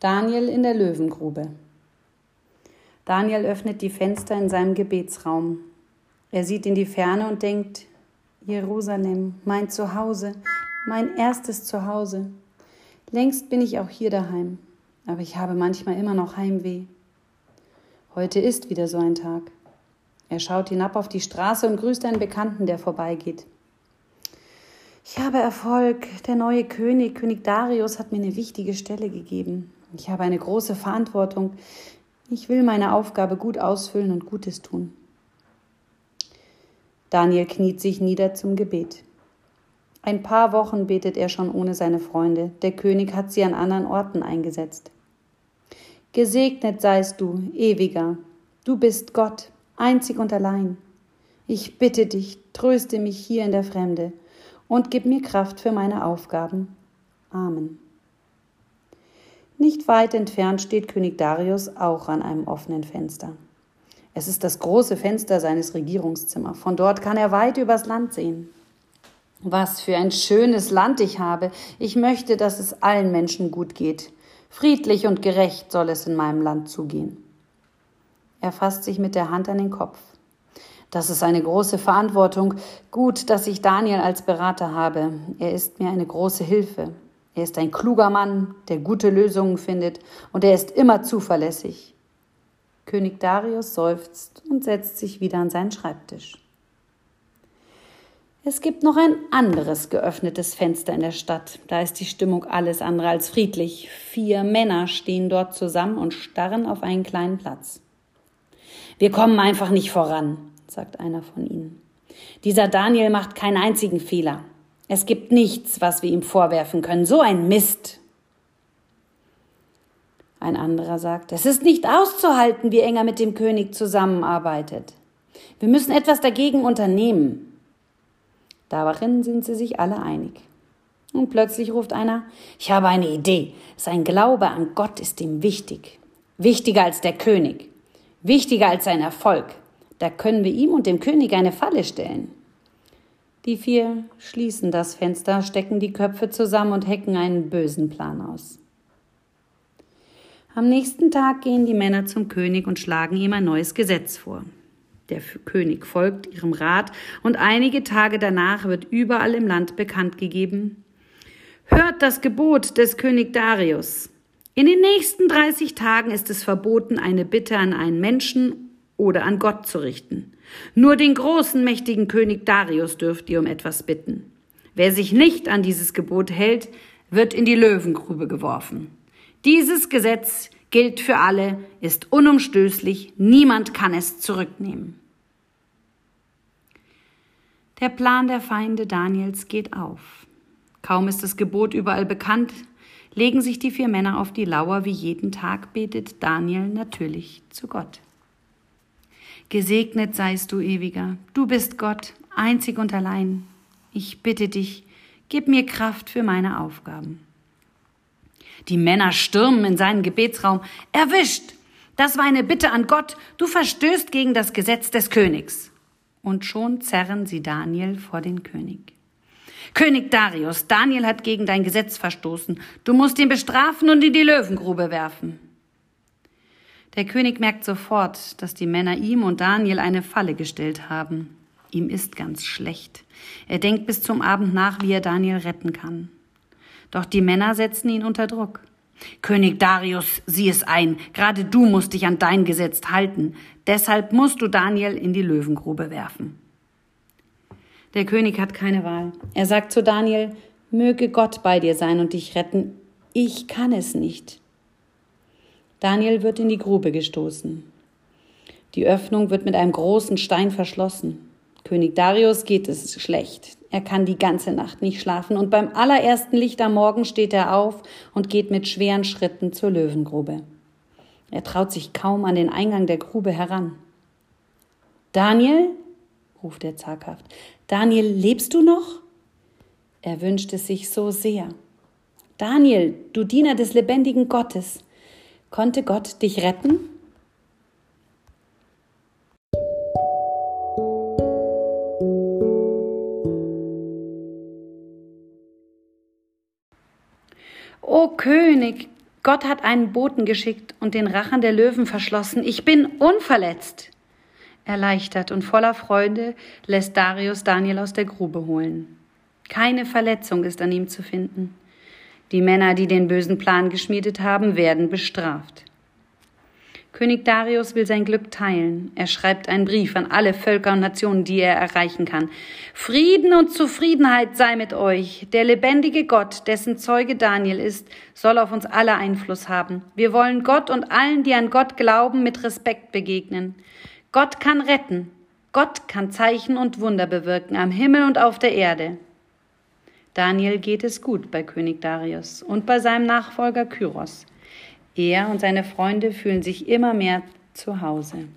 Daniel in der Löwengrube. Daniel öffnet die Fenster in seinem Gebetsraum. Er sieht in die Ferne und denkt, Jerusalem, mein Zuhause, mein erstes Zuhause. Längst bin ich auch hier daheim, aber ich habe manchmal immer noch Heimweh. Heute ist wieder so ein Tag. Er schaut hinab auf die Straße und grüßt einen Bekannten, der vorbeigeht. Ich habe Erfolg. Der neue König, König Darius, hat mir eine wichtige Stelle gegeben. Ich habe eine große Verantwortung. Ich will meine Aufgabe gut ausfüllen und Gutes tun. Daniel kniet sich nieder zum Gebet. Ein paar Wochen betet er schon ohne seine Freunde. Der König hat sie an anderen Orten eingesetzt. Gesegnet seist du, ewiger. Du bist Gott, einzig und allein. Ich bitte dich, tröste mich hier in der Fremde und gib mir Kraft für meine Aufgaben. Amen. Nicht weit entfernt steht König Darius auch an einem offenen Fenster. Es ist das große Fenster seines Regierungszimmers. Von dort kann er weit übers Land sehen. Was für ein schönes Land ich habe. Ich möchte, dass es allen Menschen gut geht. Friedlich und gerecht soll es in meinem Land zugehen. Er fasst sich mit der Hand an den Kopf. Das ist eine große Verantwortung. Gut, dass ich Daniel als Berater habe. Er ist mir eine große Hilfe. Er ist ein kluger Mann, der gute Lösungen findet und er ist immer zuverlässig. König Darius seufzt und setzt sich wieder an seinen Schreibtisch. Es gibt noch ein anderes geöffnetes Fenster in der Stadt. Da ist die Stimmung alles andere als friedlich. Vier Männer stehen dort zusammen und starren auf einen kleinen Platz. Wir kommen einfach nicht voran, sagt einer von ihnen. Dieser Daniel macht keinen einzigen Fehler. Es gibt nichts, was wir ihm vorwerfen können. So ein Mist. Ein anderer sagt, es ist nicht auszuhalten, wie eng er mit dem König zusammenarbeitet. Wir müssen etwas dagegen unternehmen. Darin sind sie sich alle einig. Und plötzlich ruft einer, ich habe eine Idee. Sein Glaube an Gott ist ihm wichtig. Wichtiger als der König. Wichtiger als sein Erfolg. Da können wir ihm und dem König eine Falle stellen. Die vier schließen das Fenster, stecken die Köpfe zusammen und hecken einen bösen Plan aus. Am nächsten Tag gehen die Männer zum König und schlagen ihm ein neues Gesetz vor. Der König folgt ihrem Rat und einige Tage danach wird überall im Land bekannt gegeben, Hört das Gebot des König Darius. In den nächsten 30 Tagen ist es verboten, eine Bitte an einen Menschen oder an Gott zu richten. Nur den großen, mächtigen König Darius dürft ihr um etwas bitten. Wer sich nicht an dieses Gebot hält, wird in die Löwengrube geworfen. Dieses Gesetz gilt für alle, ist unumstößlich, niemand kann es zurücknehmen. Der Plan der Feinde Daniels geht auf. Kaum ist das Gebot überall bekannt, legen sich die vier Männer auf die Lauer, wie jeden Tag betet Daniel natürlich zu Gott. Gesegnet seist du, ewiger, du bist Gott, einzig und allein. Ich bitte dich, gib mir Kraft für meine Aufgaben. Die Männer stürmen in seinen Gebetsraum. Erwischt! Das war eine Bitte an Gott. Du verstößt gegen das Gesetz des Königs. Und schon zerren sie Daniel vor den König. König Darius, Daniel hat gegen dein Gesetz verstoßen. Du musst ihn bestrafen und in die Löwengrube werfen. Der König merkt sofort, dass die Männer ihm und Daniel eine Falle gestellt haben. Ihm ist ganz schlecht. Er denkt bis zum Abend nach, wie er Daniel retten kann. Doch die Männer setzen ihn unter Druck. König Darius, sieh es ein, gerade du musst dich an dein Gesetz halten, deshalb musst du Daniel in die Löwengrube werfen. Der König hat keine Wahl. Er sagt zu Daniel, möge Gott bei dir sein und dich retten, ich kann es nicht. Daniel wird in die Grube gestoßen. Die Öffnung wird mit einem großen Stein verschlossen. König Darius geht es schlecht. Er kann die ganze Nacht nicht schlafen und beim allerersten Licht am Morgen steht er auf und geht mit schweren Schritten zur Löwengrube. Er traut sich kaum an den Eingang der Grube heran. Daniel, ruft er zaghaft, Daniel, lebst du noch? Er wünscht es sich so sehr. Daniel, du Diener des lebendigen Gottes, Konnte Gott dich retten? O König, Gott hat einen Boten geschickt und den Rachen der Löwen verschlossen. Ich bin unverletzt. Erleichtert und voller Freude lässt Darius Daniel aus der Grube holen. Keine Verletzung ist an ihm zu finden. Die Männer, die den bösen Plan geschmiedet haben, werden bestraft. König Darius will sein Glück teilen. Er schreibt einen Brief an alle Völker und Nationen, die er erreichen kann. Frieden und Zufriedenheit sei mit euch. Der lebendige Gott, dessen Zeuge Daniel ist, soll auf uns alle Einfluss haben. Wir wollen Gott und allen, die an Gott glauben, mit Respekt begegnen. Gott kann retten. Gott kann Zeichen und Wunder bewirken am Himmel und auf der Erde. Daniel geht es gut bei König Darius und bei seinem Nachfolger Kyros. Er und seine Freunde fühlen sich immer mehr zu Hause.